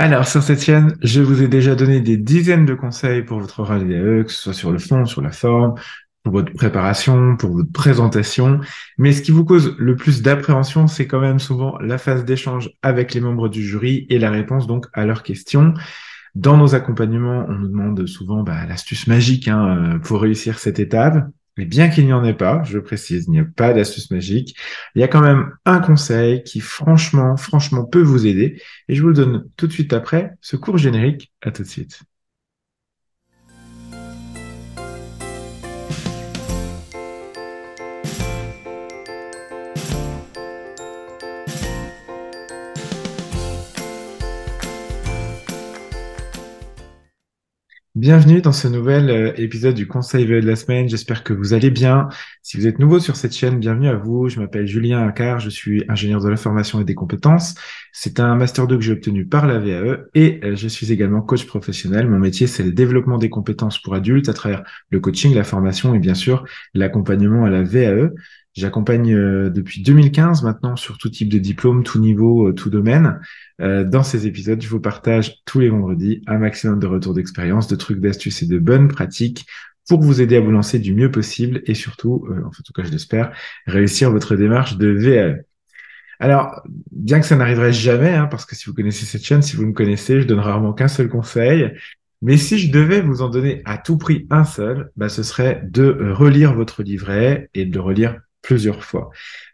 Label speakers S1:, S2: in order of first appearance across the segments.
S1: Alors, sur cette chaîne, je vous ai déjà donné des dizaines de conseils pour votre oral VAE, que ce soit sur le fond, sur la forme, pour votre préparation, pour votre présentation. Mais ce qui vous cause le plus d'appréhension, c'est quand même souvent la phase d'échange avec les membres du jury et la réponse donc à leurs questions. Dans nos accompagnements, on nous demande souvent bah, l'astuce magique hein, euh, pour réussir cette étape. Mais bien qu'il n'y en ait pas, je précise, il n'y a pas d'astuce magique. Il y a quand même un conseil qui franchement, franchement peut vous aider. Et je vous le donne tout de suite après ce cours générique. À tout de suite. Bienvenue dans ce nouvel euh, épisode du Conseil VE de la semaine. J'espère que vous allez bien. Si vous êtes nouveau sur cette chaîne, bienvenue à vous. Je m'appelle Julien Accard, je suis ingénieur de la formation et des compétences. C'est un Master 2 que j'ai obtenu par la VAE et euh, je suis également coach professionnel. Mon métier, c'est le développement des compétences pour adultes à travers le coaching, la formation et bien sûr l'accompagnement à la VAE. J'accompagne euh, depuis 2015 maintenant sur tout type de diplôme, tout niveau, euh, tout domaine. Euh, dans ces épisodes, je vous partage tous les vendredis un maximum de retours d'expérience, de trucs, d'astuces et de bonnes pratiques pour vous aider à vous lancer du mieux possible et surtout, en tout cas je l'espère, réussir votre démarche de VAE. Alors, bien que ça n'arriverait jamais, hein, parce que si vous connaissez cette chaîne, si vous me connaissez, je donne rarement qu'un seul conseil. Mais si je devais vous en donner à tout prix un seul, bah, ce serait de relire votre livret et de relire plusieurs fois.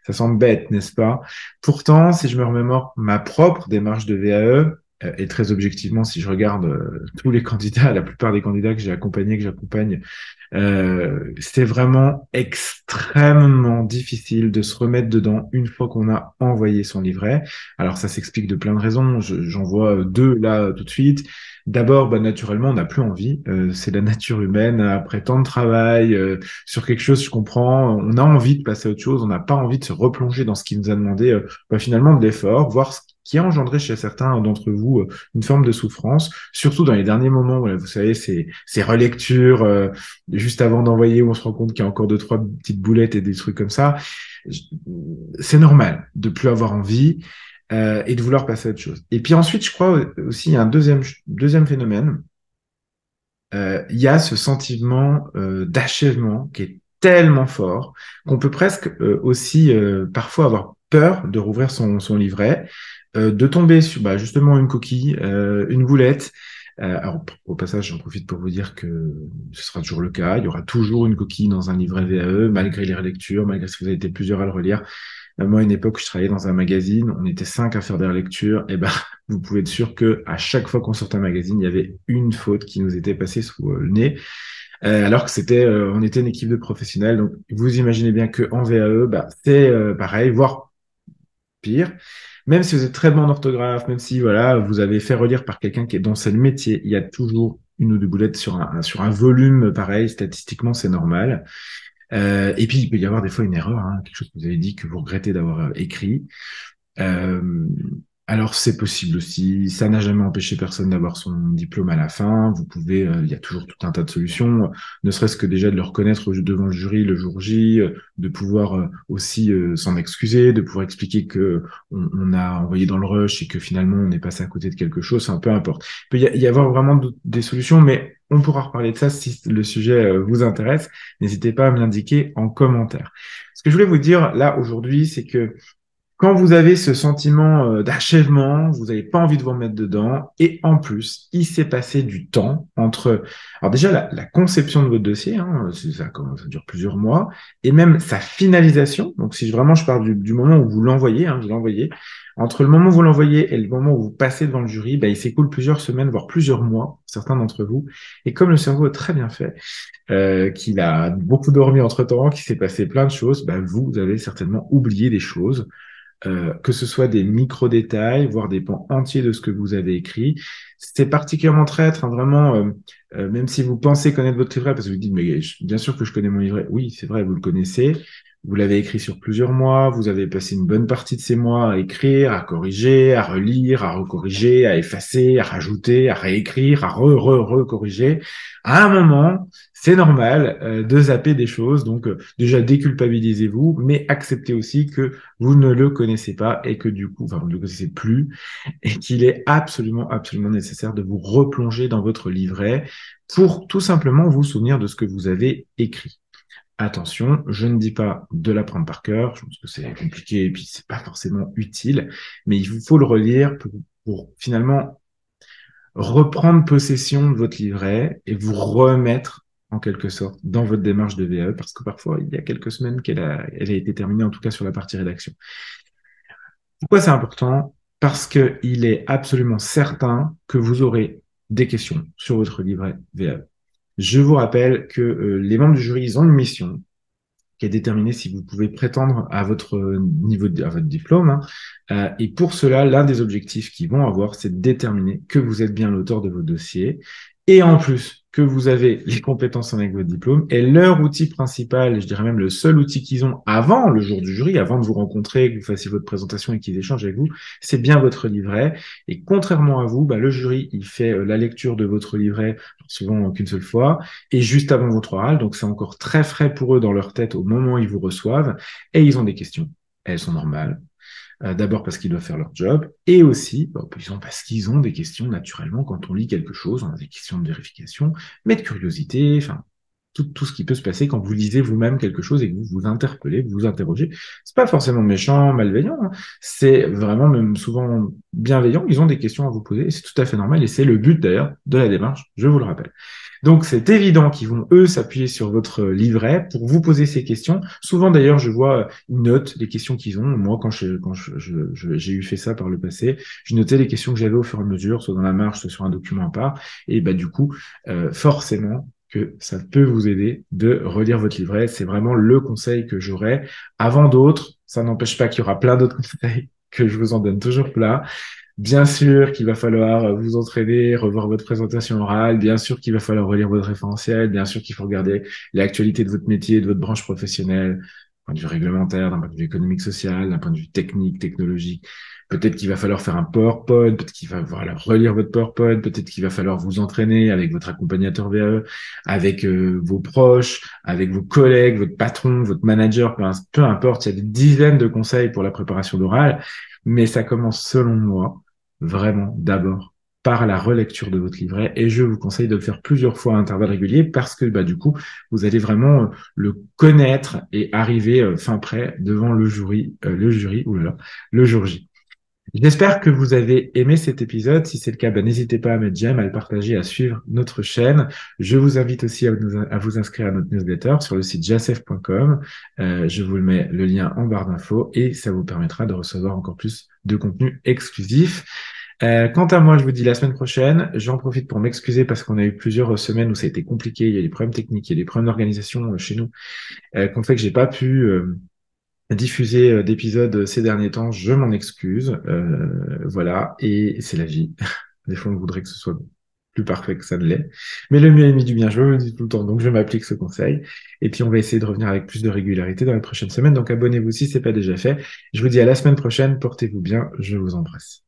S1: Ça semble bête, n'est-ce pas? Pourtant, si je me remémore ma propre démarche de VAE, et très objectivement, si je regarde euh, tous les candidats, la plupart des candidats que j'ai accompagnés, que j'accompagne, euh, c'était vraiment extrêmement difficile de se remettre dedans une fois qu'on a envoyé son livret. Alors ça s'explique de plein de raisons. J'en vois deux là tout de suite. D'abord, bah, naturellement, on n'a plus envie. Euh, c'est la nature humaine. Après tant de travail euh, sur quelque chose, je comprends. On a envie de passer à autre chose. On n'a pas envie de se replonger dans ce qui nous a demandé euh, bah, finalement de l'effort, voir ce qui a engendré chez certains d'entre vous une forme de souffrance, surtout dans les derniers moments. Voilà, vous savez, ces, relectures juste avant d'envoyer où on se rend compte qu'il y a encore deux trois petites boulettes et des trucs comme ça. C'est normal de plus avoir envie. Euh, et de vouloir passer à autre chose. Et puis ensuite, je crois aussi, il y a un deuxième, deuxième phénomène. Euh, il y a ce sentiment euh, d'achèvement qui est tellement fort qu'on peut presque euh, aussi euh, parfois avoir peur de rouvrir son, son livret, de tomber sur bah, justement une coquille, une boulette. alors au passage, j'en profite pour vous dire que ce sera toujours le cas. Il y aura toujours une coquille dans un livret VAE, malgré les relectures, malgré si vous avez été plusieurs à le relire. Moi, à une époque, je travaillais dans un magazine, on était cinq à faire des lectures, et ben, vous pouvez être sûr que à chaque fois qu'on sortait un magazine, il y avait une faute qui nous était passée sous euh, le nez. Euh, alors que c'était, euh, on était une équipe de professionnels, donc vous imaginez bien que en VAE, bah, c'est pareil, voire Même si vous êtes très bon en orthographe, même si voilà, vous avez fait relire par quelqu'un qui est dans ce métier, il y a toujours une ou deux boulettes sur un, sur un volume pareil. Statistiquement, c'est normal. Euh, et puis, il peut y avoir des fois une erreur, hein, quelque chose que vous avez dit que vous regrettez d'avoir euh, écrit. Euh, alors c'est possible aussi, ça n'a jamais empêché personne d'avoir son diplôme à la fin. Vous pouvez, euh, il y a toujours tout un tas de solutions, ne serait-ce que déjà de le reconnaître devant le jury le jour J, euh, de pouvoir euh, aussi s'en excuser, de pouvoir expliquer que on, a envoyé dans le rush et que finalement on est passé à côté de quelque chose, enfin peu importe. Il peut y, avoir vraiment des solutions, mais on pourra reparler de ça si le sujet vous intéresse. N'hésitez pas à me l'indiquer en commentaire. Ce que je voulais vous dire là aujourd'hui, c'est que quand vous avez ce sentiment euh, d'achèvement, vous n'avez pas envie de vous remettre dedans, et en plus, il s'est passé du temps entre, alors déjà la, conception de votre dossier, hein, ça, ça, dure plusieurs mois, et même sa finalisation. Donc si vraiment je parle du, moment où vous l'envoyez, hein, vous l'envoyez, entre le moment où vous l'envoyez et le moment où vous passez devant le jury, bah, il s'écoule plusieurs semaines, voire plusieurs mois, certains d'entre vous. Et comme le cerveau est très bien fait, euh, qu'il a beaucoup dormi entre temps, qu'il s'est passé plein de choses, bah, vous avez certainement oublié des choses. Euh, que ce soit des micro-détails, voire des pans entiers de ce que vous avez écrit. C'est particulièrement traître, vraiment, euh, euh, même si vous pensez connaître votre livret, parce que vous dites, mais bien sûr que je connais mon livret, oui, c'est vrai, vous le connaissez, vous l'avez écrit sur plusieurs mois, vous avez passé une bonne partie de ces mois à écrire, à corriger, à relire, à recorriger, à effacer, à rajouter, à réécrire, à re-re-recorriger. À un moment, c'est normal euh, de zapper des choses, donc déjà déculpabilisez-vous, mais acceptez aussi que vous ne le connaissez pas et que du coup, enfin vous ne le connaissez plus, et qu'il est absolument, absolument nécessaire de vous replonger dans votre livret pour tout simplement vous souvenir de ce que vous avez écrit. Attention, je ne dis pas de l'apprendre par cœur, je pense que c'est compliqué et puis c'est pas forcément utile, mais il vous faut le relire pour, finalement reprendre possession de votre livret et vous remettre en quelque sorte dans votre démarche de VAE parce que parfois il y a quelques semaines qu'elle a, elle a été terminée en tout cas sur la partie rédaction. Pourquoi c'est important? Parce que il est absolument certain que vous aurez des questions sur votre livret VAE. Je vous rappelle que euh, les membres du jury, ils ont une mission qui est déterminée si vous pouvez prétendre à votre niveau, de, à votre diplôme. Hein. Euh, et pour cela, l'un des objectifs qu'ils vont avoir, c'est de déterminer que vous êtes bien l'auteur de vos dossiers. Et en plus, que vous avez les compétences avec votre diplôme et leur outil principal, je dirais même le seul outil qu'ils ont avant le jour du jury, avant de vous rencontrer, que vous fassiez votre présentation et qu'ils échangent avec vous, c'est bien votre livret. Et contrairement à vous, bah, le jury, il fait euh, la lecture de votre livret souvent qu'une seule fois et juste avant votre oral. Donc c'est encore très frais pour eux dans leur tête au moment où ils vous reçoivent et ils ont des questions. Elles sont normales. Euh, d'abord parce qu'ils doivent faire leur job, et aussi bah, parce qu'ils ont des questions naturellement quand on lit quelque chose, on a des questions de vérification, mais de curiosité, enfin tout, ce qui peut se passer quand vous lisez vous-même quelque chose et que vous vous interpellez, vous vous interrogez. C'est pas forcément méchant, malveillant, hein. c'est vraiment même souvent bienveillant. Ils ont des questions à vous poser, c'est tout à fait normal et c'est le but d'ailleurs de la démarche, je vous le rappelle. Donc c'est évident qu'ils vont eux s'appuyer sur votre livret pour vous poser ces questions. Souvent d'ailleurs, je vois une note les questions qu'ils ont. Moi, quand j'ai eu fait ça par le passé, je notais les questions que j'avais au fur et à mesure, soit dans la marche, soit sur un document à part. Et bah du coup, euh, forcément, que ça peut vous aider de relire votre livret. C'est vraiment le conseil que j'aurais. Avant d'autres, ça n'empêche pas qu'il y aura plein d'autres conseils que je vous en donne toujours plein. Bien sûr qu'il va falloir vous entraîner, revoir votre présentation orale, bien sûr qu'il va falloir relire votre référentiel, bien sûr qu'il faut regarder l'actualité de votre métier, de votre branche professionnelle, point de vue réglementaire, d'un point de vue économique, social, d'un point de vue technique, technologique. Peut-être qu'il va falloir faire un PowerPoint, peut-être qu'il va falloir relire votre PowerPoint, peut-être qu'il va falloir vous entraîner avec votre accompagnateur VAE, avec euh, vos proches, avec vos collègues, votre patron, votre manager, peu importe, il y a des dizaines de conseils pour la préparation d'oral, mais ça commence selon moi vraiment d'abord par la relecture de votre livret et je vous conseille de le faire plusieurs fois à intervalles réguliers parce que bah, du coup, vous allez vraiment euh, le connaître et arriver euh, fin prêt devant le jury, euh, le jury, ou là, le jour J. J'espère que vous avez aimé cet épisode. Si c'est le cas, bah, n'hésitez pas à mettre j'aime, à le partager, à suivre notre chaîne. Je vous invite aussi à, vous inscrire à notre newsletter sur le site jasef.com. je vous mets le lien en barre d'infos et ça vous permettra de recevoir encore plus de contenu exclusif. Euh, quant à moi, je vous dis la semaine prochaine. J'en profite pour m'excuser parce qu'on a eu plusieurs semaines où ça a été compliqué. Il y a des problèmes techniques, il y a des problèmes d'organisation euh, chez nous, euh, qu'on fait que j'ai pas pu euh, diffuser d'épisodes ces derniers temps. Je m'en excuse. voilà, et c'est la vie. des fois, on voudrait que ce soit plus parfait que ça ne l'est. Mais le mieux est mis du bien, je me dis tout le temps, donc je m'applique ce conseil. Et puis on va essayer de revenir avec plus de régularité dans les prochaines semaines. Donc abonnez-vous si ce n'est pas déjà fait. Je vous dis à la semaine prochaine, portez-vous bien, je vous embrasse.